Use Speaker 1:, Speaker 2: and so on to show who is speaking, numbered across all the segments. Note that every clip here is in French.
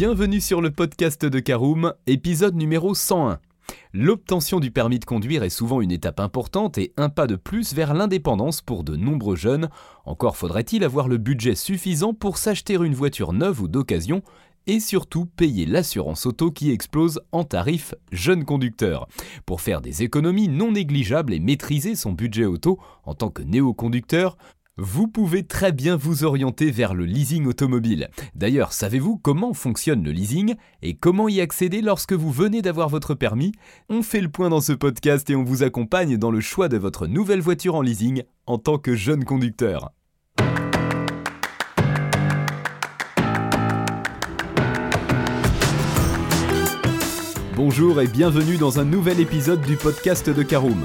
Speaker 1: Bienvenue sur le podcast de Caroom, épisode numéro 101. L'obtention du permis de conduire est souvent une étape importante et un pas de plus vers l'indépendance pour de nombreux jeunes. Encore faudrait-il avoir le budget suffisant pour s'acheter une voiture neuve ou d'occasion et surtout payer l'assurance auto qui explose en tarif jeune conducteur. Pour faire des économies non négligeables et maîtriser son budget auto en tant que néo-conducteur, vous pouvez très bien vous orienter vers le leasing automobile. D'ailleurs, savez-vous comment fonctionne le leasing et comment y accéder lorsque vous venez d'avoir votre permis? On fait le point dans ce podcast et on vous accompagne dans le choix de votre nouvelle voiture en leasing en tant que jeune conducteur. Bonjour et bienvenue dans un nouvel épisode du podcast de Caroom,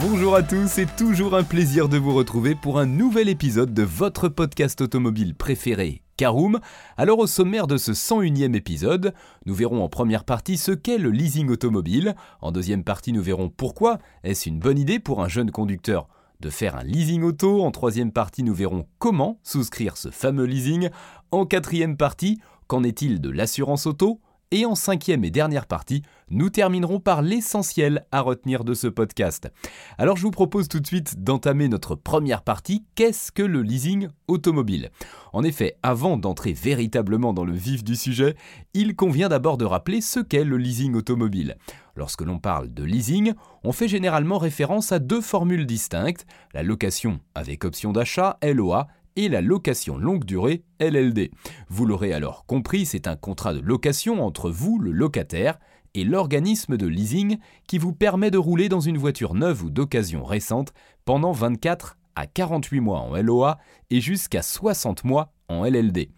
Speaker 1: Bonjour à tous, c'est toujours un plaisir de vous retrouver pour un nouvel épisode de votre podcast automobile préféré, Caroom. Alors au sommaire de ce 101e épisode, nous verrons en première partie ce qu'est le leasing automobile, en deuxième partie nous verrons pourquoi est-ce une bonne idée pour un jeune conducteur de faire un leasing auto. En troisième partie, nous verrons comment souscrire ce fameux leasing. En quatrième partie, qu'en est-il de l'assurance auto? Et en cinquième et dernière partie, nous terminerons par l'essentiel à retenir de ce podcast. Alors je vous propose tout de suite d'entamer notre première partie. Qu'est-ce que le leasing automobile? En effet, avant d'entrer véritablement dans le vif du sujet, il convient d'abord de rappeler ce qu'est le leasing automobile. Lorsque l'on parle de leasing, on fait généralement référence à deux formules distinctes, la location avec option d'achat, LOA, et la location longue durée, LLD. Vous l'aurez alors compris, c'est un contrat de location entre vous, le locataire, et l'organisme de leasing qui vous permet de rouler dans une voiture neuve ou d'occasion récente pendant 24 à 48 mois en LOA et jusqu'à 60 mois en LLD.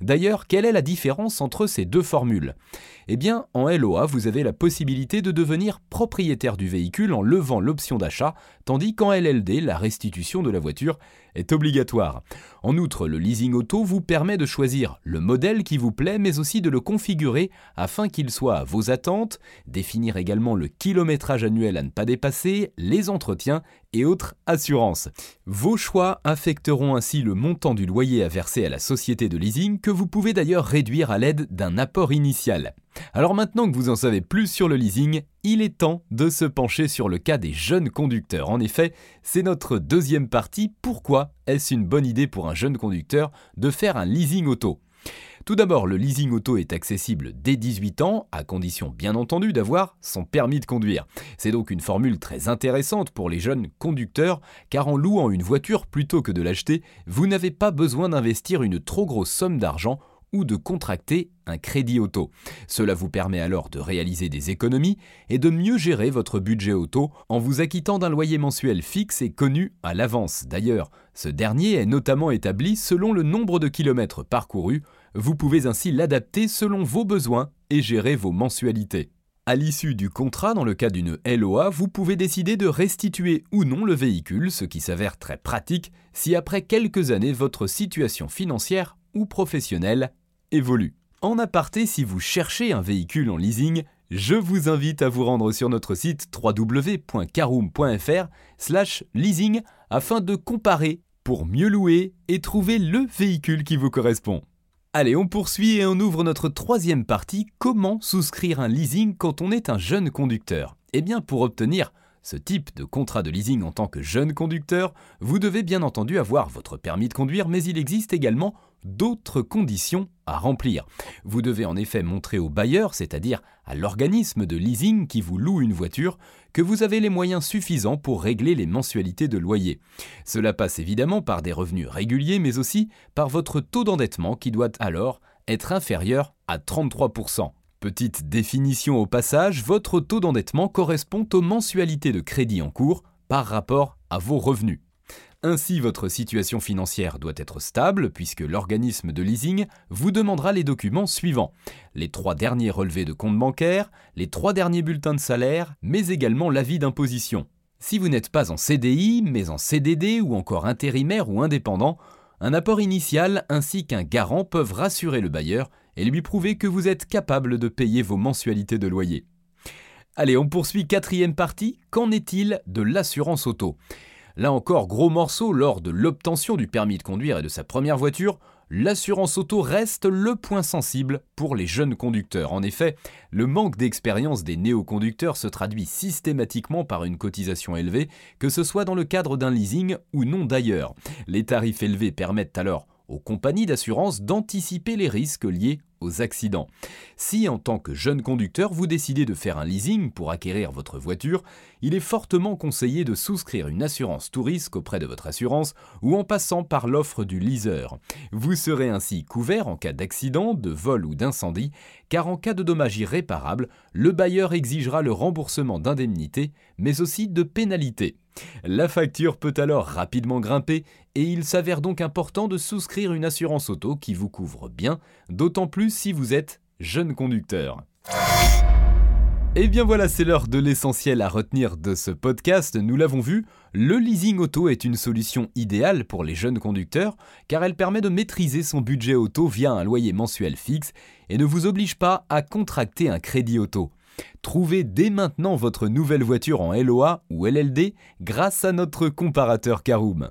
Speaker 1: D'ailleurs, quelle est la différence entre ces deux formules? Eh bien, en LOA, vous avez la possibilité de devenir propriétaire du véhicule en levant l'option d'achat, tandis qu'en LLD, la restitution de la voiture est obligatoire. En outre, le leasing auto vous permet de choisir le modèle qui vous plaît, mais aussi de le configurer afin qu'il soit à vos attentes, définir également le kilométrage annuel à ne pas dépasser, les entretiens et autres assurances. Vos choix affecteront ainsi le montant du loyer à verser à la société de leasing que vous pouvez d'ailleurs réduire à l'aide d'un apport initial. Alors maintenant que vous en savez plus sur le leasing, il est temps de se pencher sur le cas des jeunes conducteurs. En effet, c'est notre deuxième partie. Pourquoi est-ce une bonne idée pour un jeune conducteur de faire un leasing auto? Tout d'abord, le leasing auto est accessible dès 18 ans, à condition bien entendu d'avoir son permis de conduire. C'est donc une formule très intéressante pour les jeunes conducteurs, car en louant une voiture plutôt que de l'acheter, vous n'avez pas besoin d'investir une trop grosse somme d'argent ou de contracter un crédit auto. Cela vous permet alors de réaliser des économies et de mieux gérer votre budget auto en vous acquittant d'un loyer mensuel fixe et connu à l'avance. D'ailleurs, ce dernier est notamment établi selon le nombre de kilomètres parcourus. Vous pouvez ainsi l'adapter selon vos besoins et gérer vos mensualités. À l'issue du contrat, dans le cas d'une LOA, vous pouvez décider de restituer ou non le véhicule, ce qui s'avère très pratique si après quelques années votre situation financière ou professionnelle En aparté, si vous cherchez un véhicule en leasing, je vous invite à vous rendre sur notre site www.caroom.fr/leasing afin de comparer pour mieux louer et trouver le véhicule qui vous correspond. Allez, on poursuit et on ouvre notre troisième partie, comment souscrire un leasing quand on est un jeune conducteur? Eh bien, pour obtenir ce type de contrat de leasing en tant que jeune conducteur, vous devez bien entendu avoir votre permis de conduire, mais il existe également d'autres conditions à remplir. Vous devez en effet montrer au bailleur, c'est-à-dire à, l'organisme de leasing qui vous loue une voiture, que vous avez les moyens suffisants pour régler les mensualités de loyer. Cela passe évidemment par des revenus réguliers, mais aussi par votre taux d'endettement qui doit alors être inférieur à 33%. Petite définition au passage, votre taux d'endettement correspond aux mensualités de crédit en cours par rapport à vos revenus. Ainsi, votre situation financière doit être stable puisque l'organisme de leasing vous demandera les documents suivants. Les trois derniers relevés de compte bancaire, les trois derniers bulletins de salaire, mais également l'avis d'imposition. Si vous n'êtes pas en CDI, mais en CDD ou encore intérimaire ou indépendant, un apport initial ainsi qu'un garant peuvent rassurer le bailleur et lui prouver que vous êtes capable de payer vos mensualités de loyer. Allez, on poursuit quatrième partie. Qu'en est-il de l'assurance auto? Là encore, gros morceau, lors de l'obtention du permis de conduire et de sa première voiture, l'assurance auto reste le point sensible pour les jeunes conducteurs. En effet, le manque d'expérience des néoconducteurs se traduit systématiquement par une cotisation élevée, que ce soit dans le cadre d'un leasing ou non d'ailleurs. Les tarifs élevés permettent alors aux compagnies d'assurance d'anticiper les risques liés aux accidents. Si en tant que jeune conducteur vous décidez de faire un leasing pour acquérir votre voiture, il est fortement conseillé de souscrire une assurance tout risque auprès de votre assurance ou en passant par l'offre du leaser. Vous serez ainsi couvert en cas d'accident, de vol ou d'incendie, car en cas de dommage irréparable, le bailleur exigera le remboursement d'indemnités, mais aussi de pénalités. La facture peut alors rapidement grimper et il s'avère donc important de souscrire une assurance auto qui vous couvre bien, d'autant plus si vous êtes jeune conducteur. Et eh bien voilà, c'est l'heure de l'essentiel à retenir de ce podcast. Nous l'avons vu, le leasing auto est une solution idéale pour les jeunes conducteurs car elle permet de maîtriser son budget auto via un loyer mensuel fixe et ne vous oblige pas à contracter un crédit auto. Trouvez dès maintenant votre nouvelle voiture en LOA ou LLD grâce à notre comparateur Caroom.